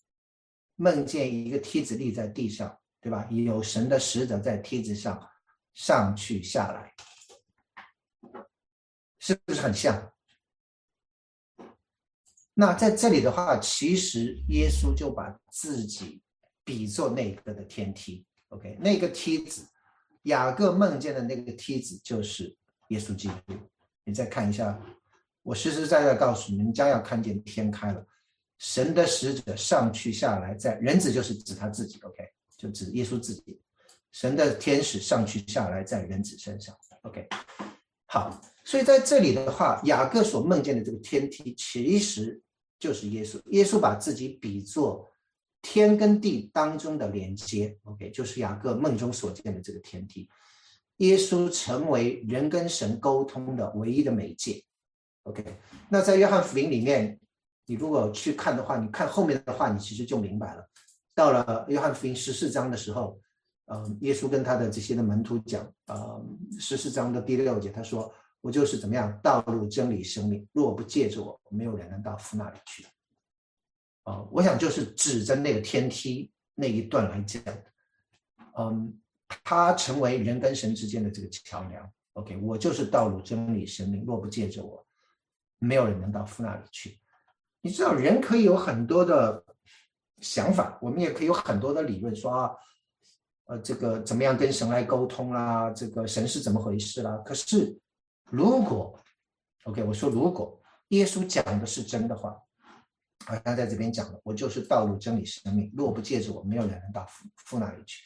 梦见一个梯子立在地上，对吧？有神的使者在梯子上上去下来，是不是很像？那在这里的话，其实耶稣就把自己比作那个的天梯，OK，那个梯子，雅各梦见的那个梯子就是耶稣基督。你再看一下，我实实在在告诉你们，将要看见天开了，神的使者上去下来，在人子就是指他自己，OK，就指耶稣自己，神的天使上去下来在人子身上，OK，好，所以在这里的话，雅各所梦见的这个天梯，其实。就是耶稣，耶稣把自己比作天跟地当中的连接，OK，就是雅各梦中所见的这个天梯。耶稣成为人跟神沟通的唯一的媒介，OK。那在约翰福音里面，你如果去看的话，你看后面的话，你其实就明白了。到了约翰福音十四章的时候，嗯，耶稣跟他的这些的门徒讲，呃，十四章的第六节，他说。我就是怎么样道路真理生命，若不借着我，没有人能到父那里去。啊，我想就是指着那个天梯那一段来讲，嗯，他成为人跟神之间的这个桥梁。OK，我就是道路真理生命，若不借着我，没有人能到父那里去。你知道，人可以有很多的想法，我们也可以有很多的理论，说啊，呃，这个怎么样跟神来沟通啦？这个神是怎么回事啦？可是。如果，OK，我说如果耶稣讲的是真的话，啊，他在这边讲的，我就是道路、真理、生命，若不借着我，没有人能到父父那里去。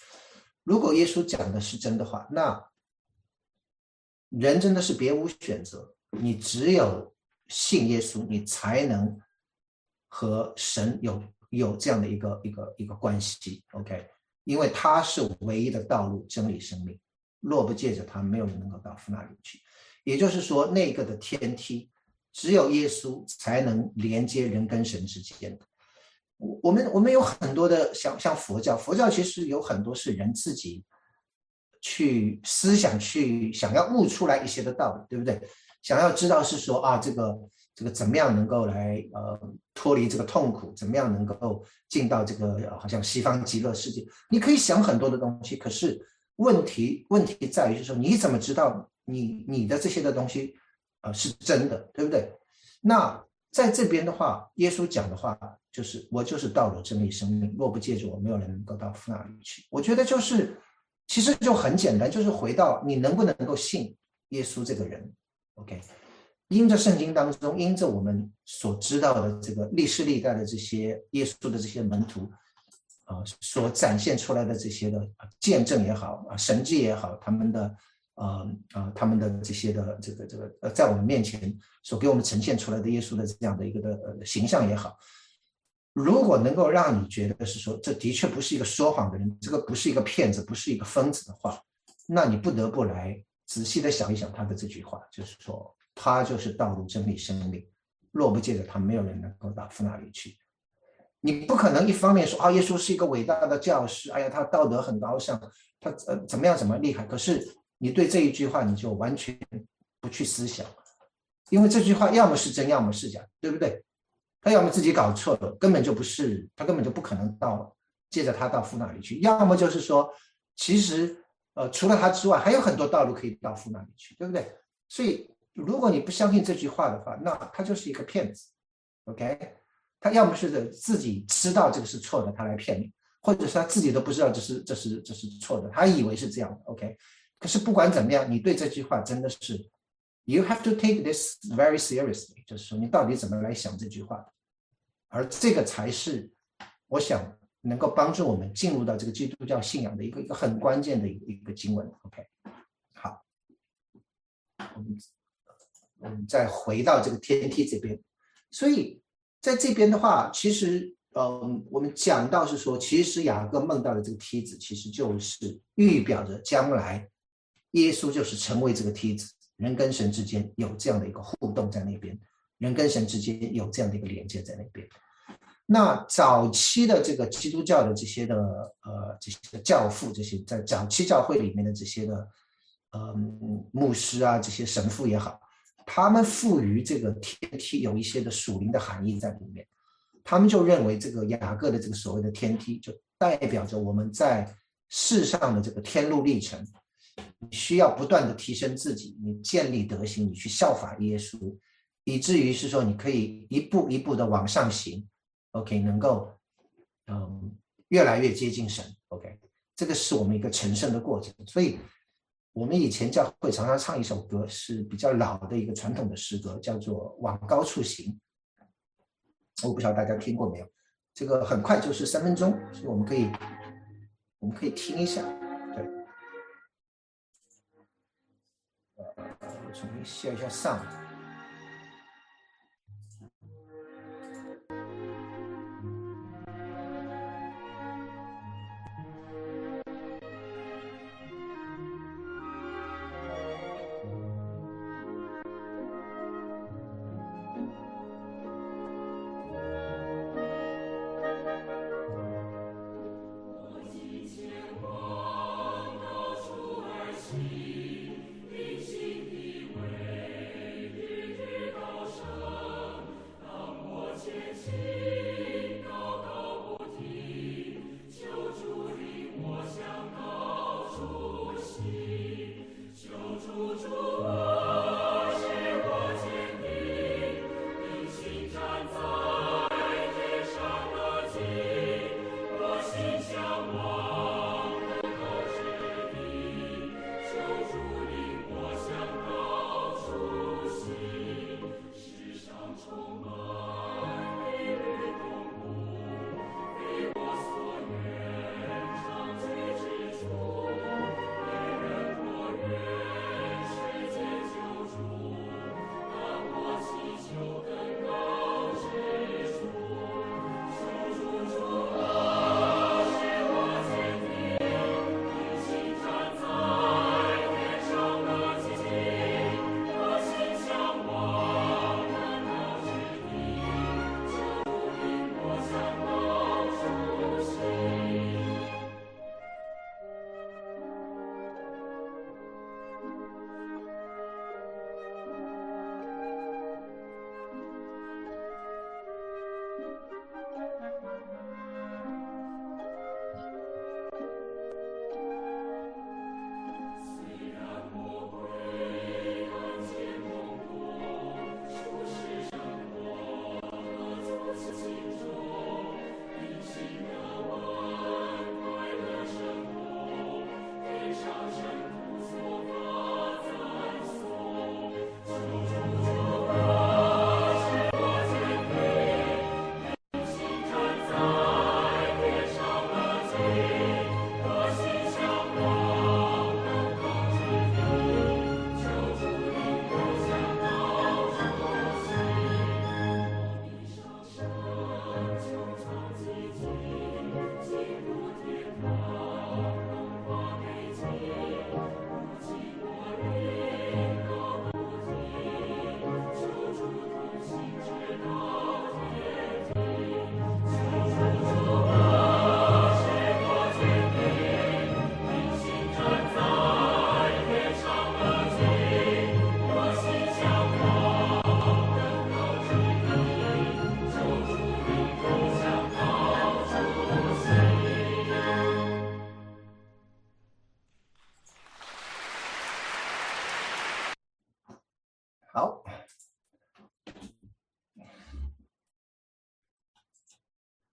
如果耶稣讲的是真的话，那人真的是别无选择，你只有信耶稣，你才能和神有有这样的一个一个一个关系，OK，因为他是唯一的道路、真理、生命。若不借着他，没有人能够到父那里去。也就是说，那个的天梯，只有耶稣才能连接人跟神之间的。我我们我们有很多的像像佛教，佛教其实有很多是人自己去思想去想要悟出来一些的道理，对不对？想要知道是说啊，这个这个怎么样能够来呃脱离这个痛苦，怎么样能够进到这个好像西方极乐世界？你可以想很多的东西，可是问题问题在于是说你怎么知道你你的这些的东西呃是真的，对不对？那在这边的话，耶稣讲的话就是我就是道路真理生命，若不借助我，没有人能够到父那里去。我觉得就是其实就很简单，就是回到你能不能够信耶稣这个人。OK，因着圣经当中，因着我们所知道的这个历史历代的这些耶稣的这些门徒，啊，所展现出来的这些的见证也好啊，神迹也好，他们的呃啊，他们的这些的这个这个呃，在我们面前所给我们呈现出来的耶稣的这样的一个的呃形象也好，如果能够让你觉得是说，这的确不是一个说谎的人，这个不是一个骗子，不是一个疯子的话，那你不得不来。仔细的想一想他的这句话，就是说他就是道路、真理、生命，若不借着他，没有人能够到父那里去。你不可能一方面说啊，耶稣是一个伟大的教师，哎呀，他道德很高尚，他呃怎么样怎么厉害。可是你对这一句话你就完全不去思想，因为这句话要么是真，要么是假，对不对？他要么自己搞错了，根本就不是，他根本就不可能到借着他到父那里去。要么就是说，其实。呃，除了他之外，还有很多道路可以到父那里去，对不对？所以，如果你不相信这句话的话，那他就是一个骗子，OK？他要么是自己知道这个是错的，他来骗你，或者是他自己都不知道这是这是这是错的，他以为是这样的，OK？可是不管怎么样，你对这句话真的是，you have to take this very seriously，就是说你到底怎么来想这句话的，而这个才是我想。能够帮助我们进入到这个基督教信仰的一个一个很关键的一个一个经文。OK，好，我们我们再回到这个天梯这边。所以在这边的话，其实，嗯，我们讲到是说，其实雅各梦到的这个梯子，其实就是预表着将来耶稣就是成为这个梯子，人跟神之间有这样的一个互动在那边，人跟神之间有这样的一个连接在那边。那早期的这个基督教的这些的呃这些教父，这些在早期教会里面的这些的呃牧师啊，这些神父也好，他们赋予这个天梯有一些的属灵的含义在里面。他们就认为这个雅各的这个所谓的天梯，就代表着我们在世上的这个天路历程，需要不断的提升自己，你建立德行，你去效法耶稣，以至于是说你可以一步一步的往上行。OK，能够嗯越来越接近神。OK，这个是我们一个成圣的过程。所以，我们以前教会常常唱一首歌，是比较老的一个传统的诗歌，叫做《往高处行》。我不知道大家听过没有？这个很快就是三分钟，所以我们可以我们可以听一下。重新卸一下上。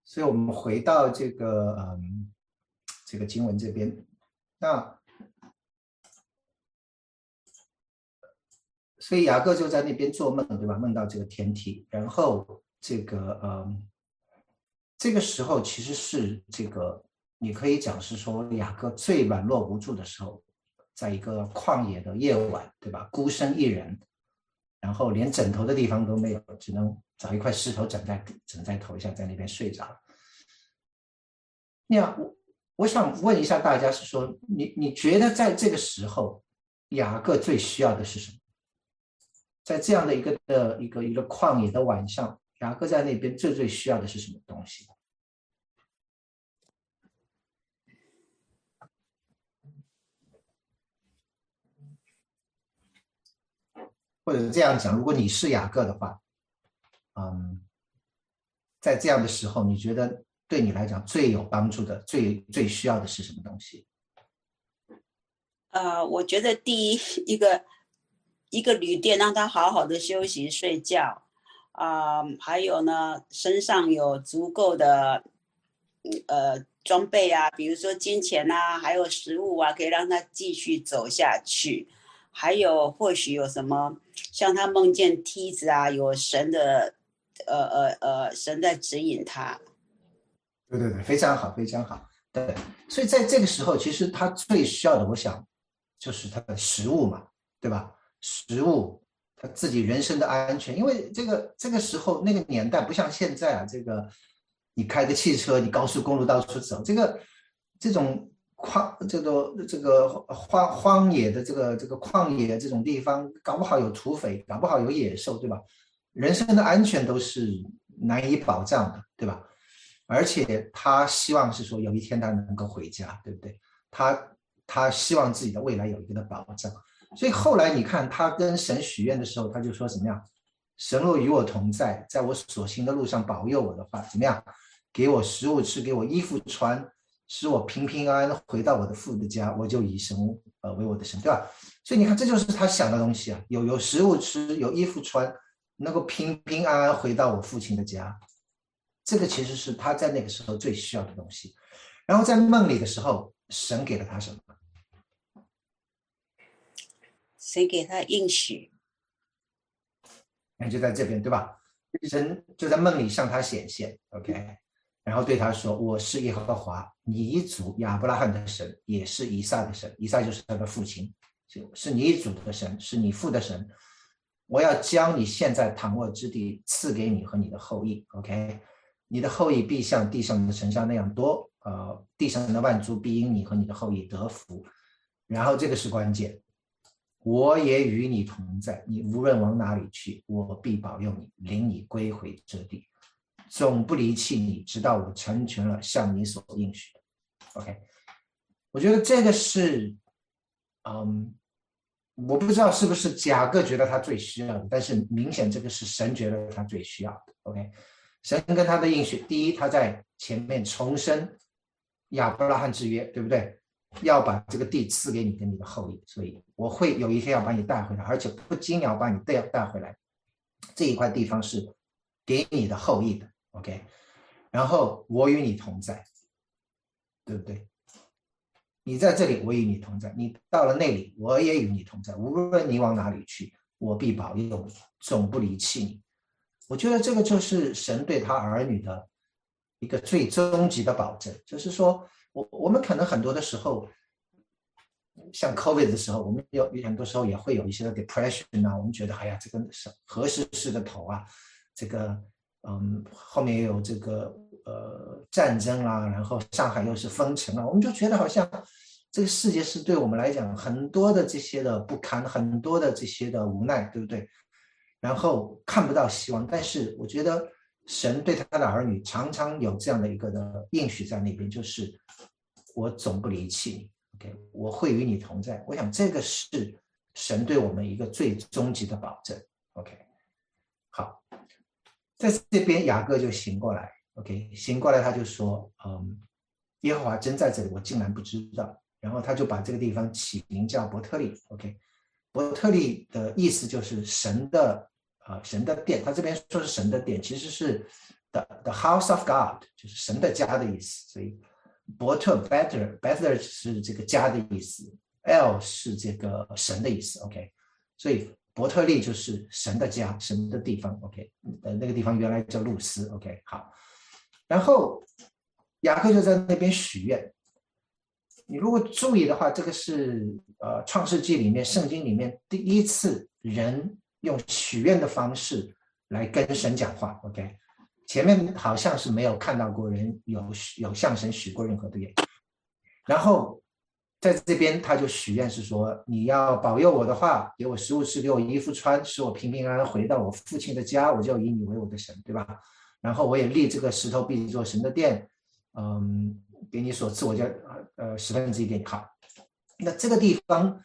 所以我们回到这个嗯这个经文这边，那所以雅各就在那边做梦，对吧？梦到这个天体，然后这个嗯这个时候其实是这个你可以讲是说雅各最软弱无助的时候，在一个旷野的夜晚，对吧？孤身一人。然后连枕头的地方都没有，只能找一块石头枕在枕在头下，在那边睡着。那样，我我想问一下大家，是说你你觉得在这个时候，雅各最需要的是什么？在这样的一个的一个一个旷野的晚上，雅各在那边最最需要的是什么东西？或者这样讲，如果你是雅各的话，嗯，在这样的时候，你觉得对你来讲最有帮助的、最最需要的是什么东西？呃，我觉得第一一个一个旅店让他好好的休息睡觉，啊，还有呢，身上有足够的呃装备啊，比如说金钱啊，还有食物啊，可以让他继续走下去。还有或许有什么，像他梦见梯子啊，有神的，呃呃呃，神在指引他。对对对，非常好，非常好。对，所以在这个时候，其实他最需要的，我想，就是他的食物嘛，对吧？食物，他自己人身的安全，因为这个这个时候那个年代不像现在啊，这个你开个汽车，你高速公路到处走，这个这种。旷这个这个荒荒野的这个这个旷野这种地方，搞不好有土匪，搞不好有野兽，对吧？人身的安全都是难以保障的，对吧？而且他希望是说有一天他能够回家，对不对？他他希望自己的未来有一个的保障，所以后来你看他跟神许愿的时候，他就说怎么样？神若与我同在，在我所行的路上保佑我的话，怎么样？给我食物吃，给我衣服穿。使我平平安安回到我的父的家，我就以神呃为我的神，对吧？所以你看，这就是他想的东西啊，有有食物吃，有衣服穿，能够平平安安回到我父亲的家，这个其实是他在那个时候最需要的东西。然后在梦里的时候，神给了他什么？谁给他应许，那就在这边，对吧？神就在梦里向他显现，OK。然后对他说：“我是耶和华，你祖亚伯拉罕的神，也是以撒的神。以撒就是他的父亲，就是你祖的神，是你父的神。我要将你现在躺卧之地赐给你和你的后裔。OK，你的后裔必像地上的尘沙那样多。呃，地上的万族必因你和你的后裔得福。然后这个是关键，我也与你同在，你无论往哪里去，我必保佑你，领你归回这地。”总不离弃你，直到我成全了向你所应许的。OK，我觉得这个是，嗯，我不知道是不是贾各觉得他最需要的，但是明显这个是神觉得他最需要的。OK，神跟他的应许，第一，他在前面重申亚伯拉罕之约，对不对？要把这个地赐给你跟你的后裔，所以我会有一天要把你带回来，而且不仅要把你带带回来，这一块地方是给你的后裔的。OK，然后我与你同在，对不对？你在这里，我与你同在；你到了那里，我也与你同在。无论你往哪里去，我必保佑你，总不离弃你。我觉得这个就是神对他儿女的一个最终极的保证。就是说，我我们可能很多的时候，像 COVID 的时候，我们有很多时候也会有一些 depression 啊，我们觉得，哎呀，这个是何时是个头啊？这个。嗯，后面也有这个呃战争啦，然后上海又是封城啊，我们就觉得好像这个世界是对我们来讲很多的这些的不堪，很多的这些的无奈，对不对？然后看不到希望，但是我觉得神对他的儿女常常有这样的一个的应许在那边，就是我总不离弃你，OK，我会与你同在。我想这个是神对我们一个最终极的保证，OK，好。在这边，雅各就醒过来，OK，醒过来他就说：“嗯，耶和华真在这里，我竟然不知道。”然后他就把这个地方起名叫伯特利，OK，伯特利的意思就是神的呃神的殿，他这边说是神的殿，其实是 the the house of God，就是神的家的意思。所以伯特 better better 是这个家的意思，L 是这个神的意思。OK，所以伯特利就是神的家，神的地方。OK，呃那个地方原来叫露丝。OK，好，然后雅各就在那边许愿。你如果注意的话，这个是呃创世纪里面圣经里面第一次人用许愿的方式来跟神讲话。OK，前面好像是没有看到过人有有向神许过任何的愿。然后在这边他就许愿是说，你要保佑我的话，给我食物吃，给我衣服穿，使我平平安安回到我父亲的家，我就以你为我的神，对吧？然后我也立这个石头必做神的殿，嗯。给你所赐，我就呃十分之一点好。那这个地方，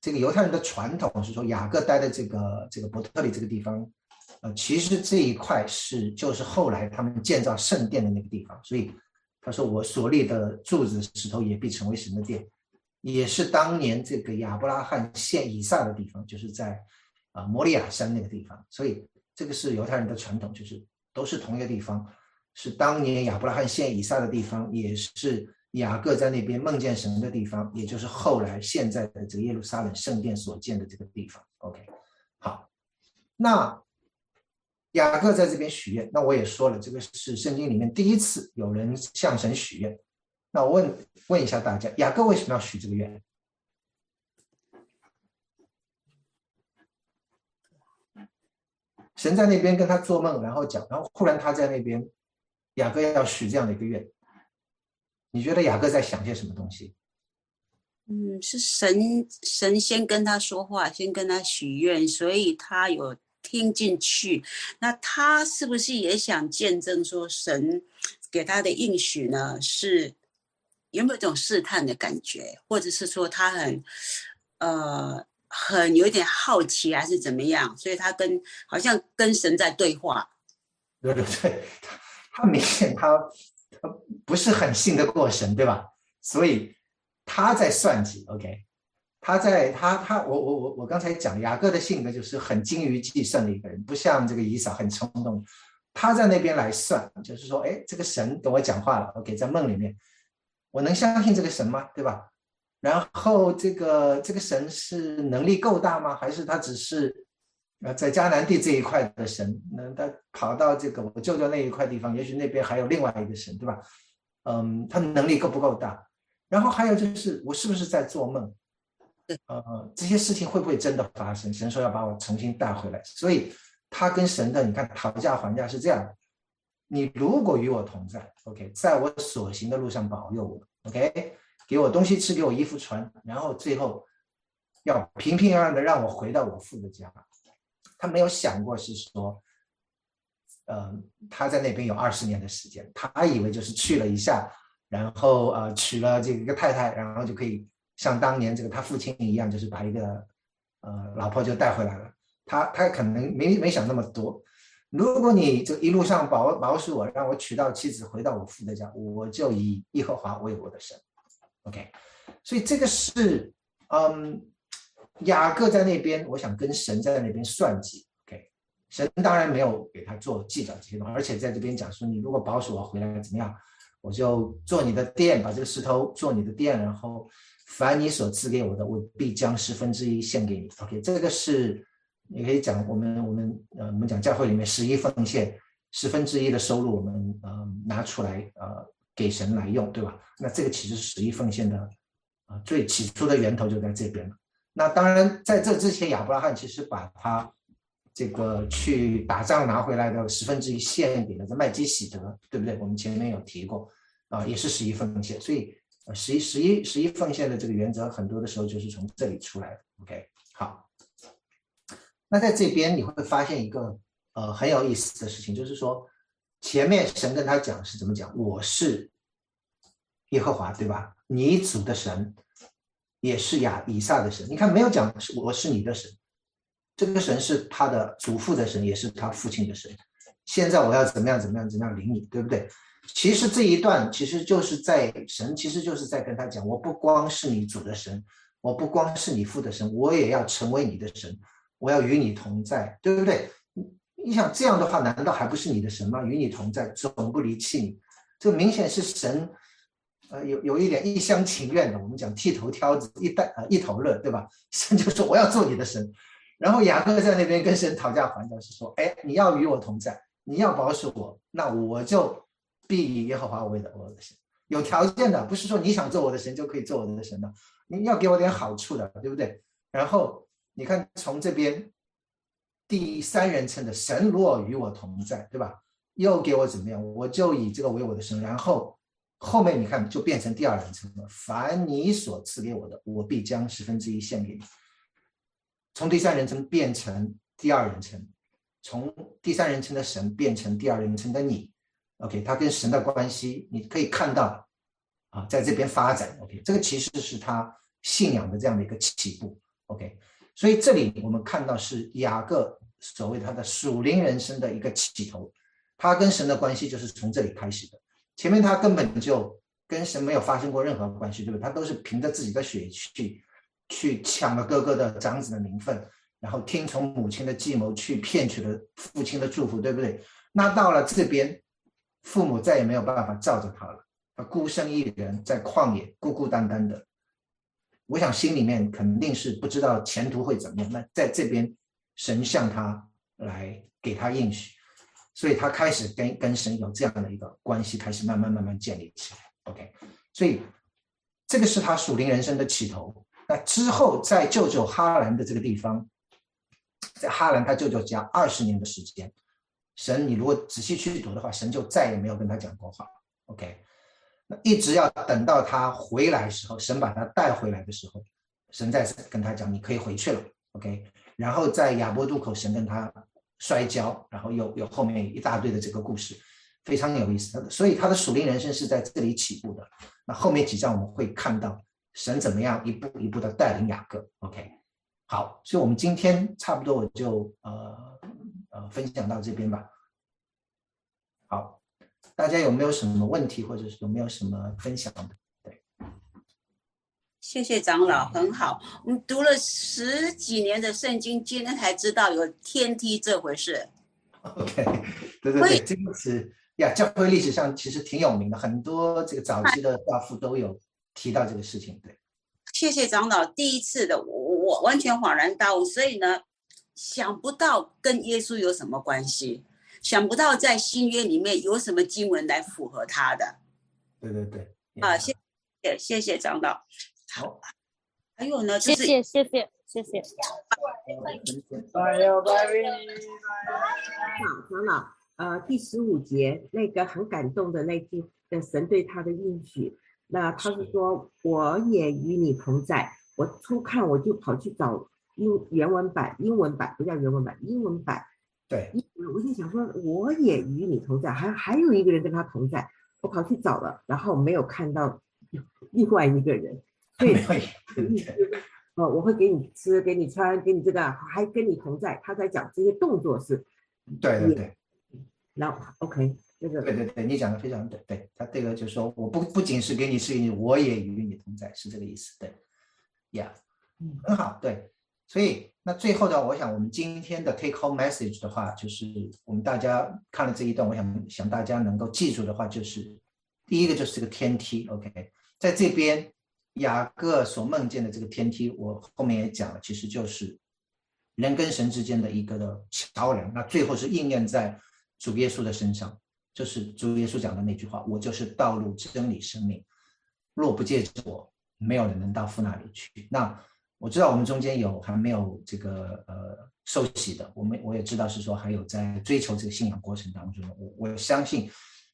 这个犹太人的传统是说，雅各待的这个这个伯特利这个地方，呃，其实这一块是就是后来他们建造圣殿的那个地方。所以他说，我所立的柱子石头也必成为神的殿，也是当年这个亚伯拉罕献以撒的地方，就是在啊摩利亚山那个地方。所以这个是犹太人的传统，就是都是同一个地方。是当年亚伯拉罕献以撒的地方，也是雅各在那边梦见神的地方，也就是后来现在的这个耶路撒冷圣殿所建的这个地方。OK，好，那雅各在这边许愿，那我也说了，这个是圣经里面第一次有人向神许愿。那我问问一下大家，雅各为什么要许这个愿？神在那边跟他做梦，然后讲，然后忽然他在那边。雅各要许这样的一个愿，你觉得雅各在想些什么东西？嗯，是神神先跟他说话，先跟他许愿，所以他有听进去。那他是不是也想见证说神给他的应许呢？是有没有一种试探的感觉，或者是说他很呃很有点好奇，还是怎么样？所以他跟好像跟神在对话。对对对。他他明显他他不是很信得过神，对吧？所以他在算计。OK，他在他他我我我我刚才讲雅各的性格就是很精于计算的一个人，不像这个以扫很冲动。他在那边来算，就是说，哎，这个神跟我讲话了。OK，在梦里面，我能相信这个神吗？对吧？然后这个这个神是能力够大吗？还是他只是？呃，在迦南地这一块的神，那他跑到这个我舅舅那一块地方，也许那边还有另外一个神，对吧？嗯，他能力够不够大？然后还有就是，我是不是在做梦？呃，这些事情会不会真的发生？神说要把我重新带回来，所以他跟神的你看讨价还价是这样：你如果与我同在，OK，在我所行的路上保佑我，OK，给我东西吃，给我衣服穿，然后最后要平平安安的让我回到我父的家。他没有想过是说，呃，他在那边有二十年的时间，他以为就是去了一下，然后呃娶了这个一个太太，然后就可以像当年这个他父亲一样，就是把一个呃老婆就带回来了。他他可能没没想那么多。如果你这一路上保保守我，让我娶到妻子，回到我父的家，我就以耶和华为我的神。OK，所以这个是嗯。雅各在那边，我想跟神在那边算计。OK，神当然没有给他做计较这些东西，而且在这边讲说，你如果保守我回来怎么样，我就做你的殿，把这个石头做你的殿，然后凡你所赐给我的，我必将十分之一献给你。OK，这个是你可以讲我们我们呃我们讲教会里面十一奉献十分之一的收入，我们呃拿出来呃给神来用，对吧？那这个其实是十一奉献的啊最起初的源头就在这边了。那当然，在这之前，亚伯拉罕其实把他这个去打仗拿回来的十分之一献给了这麦基喜德，对不对？我们前面有提过，啊，也是十一奉献。所以，十一、十一、十一奉献的这个原则，很多的时候就是从这里出来的。OK，好。那在这边你会发现一个呃很有意思的事情，就是说前面神跟他讲是怎么讲？我是耶和华，对吧？你主的神。也是亚以撒的神，你看没有讲是我是你的神，这个神是他的祖父的神，也是他父亲的神。现在我要怎么样怎么样怎么样领你，对不对？其实这一段其实就是在神，其实就是在跟他讲，我不光是你主的神，我不光是你父的神，我也要成为你的神，我要与你同在，对不对？你想这样的话，难道还不是你的神吗？与你同在，总不离弃你。这明显是神，呃，有有一点一厢情愿的。我们讲剃头挑子，一带呃一头热，对吧？神就说我要做你的神。然后雅各在那边跟神讨价还价，是说，哎，你要与我同在，你要保守我，那我就必以耶和华为的我的神。有条件的，不是说你想做我的神就可以做我的神的，你要给我点好处的，对不对？然后你看从这边第三人称的神若与我同在，对吧？又给我怎么样？我就以这个为我的神。然后后面你看就变成第二人称了，凡你所赐给我的，我必将十分之一献给你。从第三人称变成第二人称，从第三人称的神变成第二人称的你。OK，他跟神的关系，你可以看到，啊，在这边发展。OK，这个其实是他信仰的这样的一个起步。OK，所以这里我们看到是雅各所谓他的属灵人生的一个起头，他跟神的关系就是从这里开始的。前面他根本就跟神没有发生过任何关系，对不对？他都是凭着自己的血去去抢了哥哥的长子的名分，然后听从母亲的计谋去骗取了父亲的祝福，对不对？那到了这边。父母再也没有办法罩着他了，他孤身一人在旷野孤孤单单的，我想心里面肯定是不知道前途会怎么样。那在这边，神向他来给他应许，所以他开始跟跟神有这样的一个关系，开始慢慢慢慢建立起来。OK，所以这个是他属灵人生的起头。那之后在舅舅哈兰的这个地方，在哈兰他舅舅家二十年的时间。神，你如果仔细去读的话，神就再也没有跟他讲过话。OK，一直要等到他回来的时候，神把他带回来的时候，神再次跟他讲，你可以回去了。OK，然后在亚伯渡口，神跟他摔跤，然后有有后面一大堆的这个故事，非常有意思。所以他的属灵人生是在这里起步的。那后面几章我们会看到神怎么样一步一步的带领雅各。OK，好，所以我们今天差不多我就呃。呃，分享到这边吧。好，大家有没有什么问题，或者是有没有什么分享的？对，谢谢长老，很好。我们读了十几年的圣经，今天才知道有天梯这回事。OK，对对对，这个是呀，教会历史上其实挺有名的，很多这个早期的教父都有提到这个事情。对，谢谢长老，第一次的我我完全恍然大悟，所以呢。想不到跟耶稣有什么关系，想不到在新约里面有什么经文来符合他的。对对对，啊，谢谢谢谢张导。好，还有呢，谢谢谢谢谢谢。好，张老，呃，第十五节那个很感动的那句的神对他的应许，那他是说我也与你同在。我初看我就跑去找。英原文版，英文版不叫原文版，英文版。对，我就想说，我也与你同在，还还有一个人跟他同在，我跑去找了，然后没有看到另外一个人。对，哦，我会给你吃，给你穿，给你这个，还跟你同在。他在讲这些动作是。对对对。然后 OK，这个。对对对，你讲的非常对，对他这个就是说，我不不仅是给你吃，我也与你同在，是这个意思。对，Yeah，嗯，很好，对。所以，那最后呢？我想我们今天的 take home message 的话，就是我们大家看了这一段，我想想大家能够记住的话，就是第一个就是这个天梯，OK，在这边雅各所梦见的这个天梯，我后面也讲了，其实就是人跟神之间的一个的桥梁。那最后是应验在主耶稣的身上，就是主耶稣讲的那句话：“我就是道路、真理、生命，若不借着我，没有人能到父那里去。”那我知道我们中间有还没有这个呃受洗的，我们我也知道是说还有在追求这个信仰过程当中，我我相信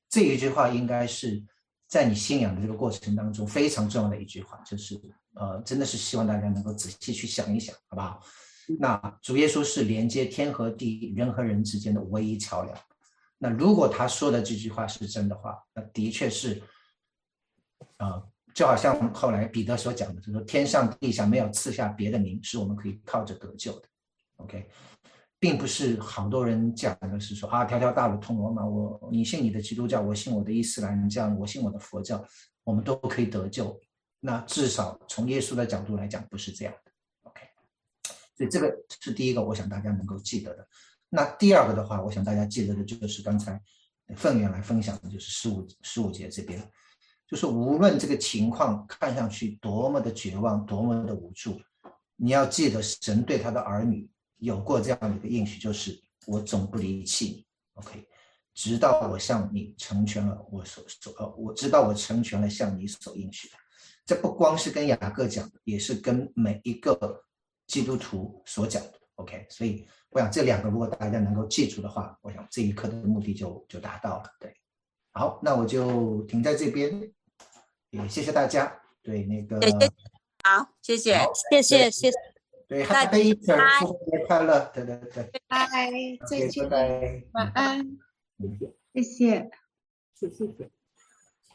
这一句话应该是在你信仰的这个过程当中非常重要的一句话，就是呃真的是希望大家能够仔细去想一想，好不好？那主耶稣是连接天和地、人和人之间的唯一桥梁。那如果他说的这句话是真的话，那的确是啊。就好像后来彼得所讲的，就是说天上地下没有赐下别的名，是我们可以靠着得救的。OK，并不是好多人讲的是说啊，条条大路通罗马，我你信你的基督教，我信我的伊斯兰教，我信我的佛教，我们都可以得救。那至少从耶稣的角度来讲，不是这样的。OK，所以这个是第一个，我想大家能够记得的。那第二个的话，我想大家记得的就是刚才凤元来分享的，就是十五十五节这边，就是无论这个情况看上去多么的绝望，多么的无助，你要记得神对他的儿女有过这样的一个应许，就是我总不离弃你，OK，直到我向你成全了我所所呃，我知道我成全了向你所应许的。这不光是跟雅各讲的，也是跟每一个基督徒所讲的，OK，所以。我想这两个如果大家能够记住的话，我想这一课的目的就就达到了。对，好，那我就停在这边，也谢谢大家。对，那个，好，谢谢，谢谢，谢谢。对，Happy Easter，复活节快乐。对对对。拜，再见，拜拜，晚安。谢谢，谢谢，谢谢。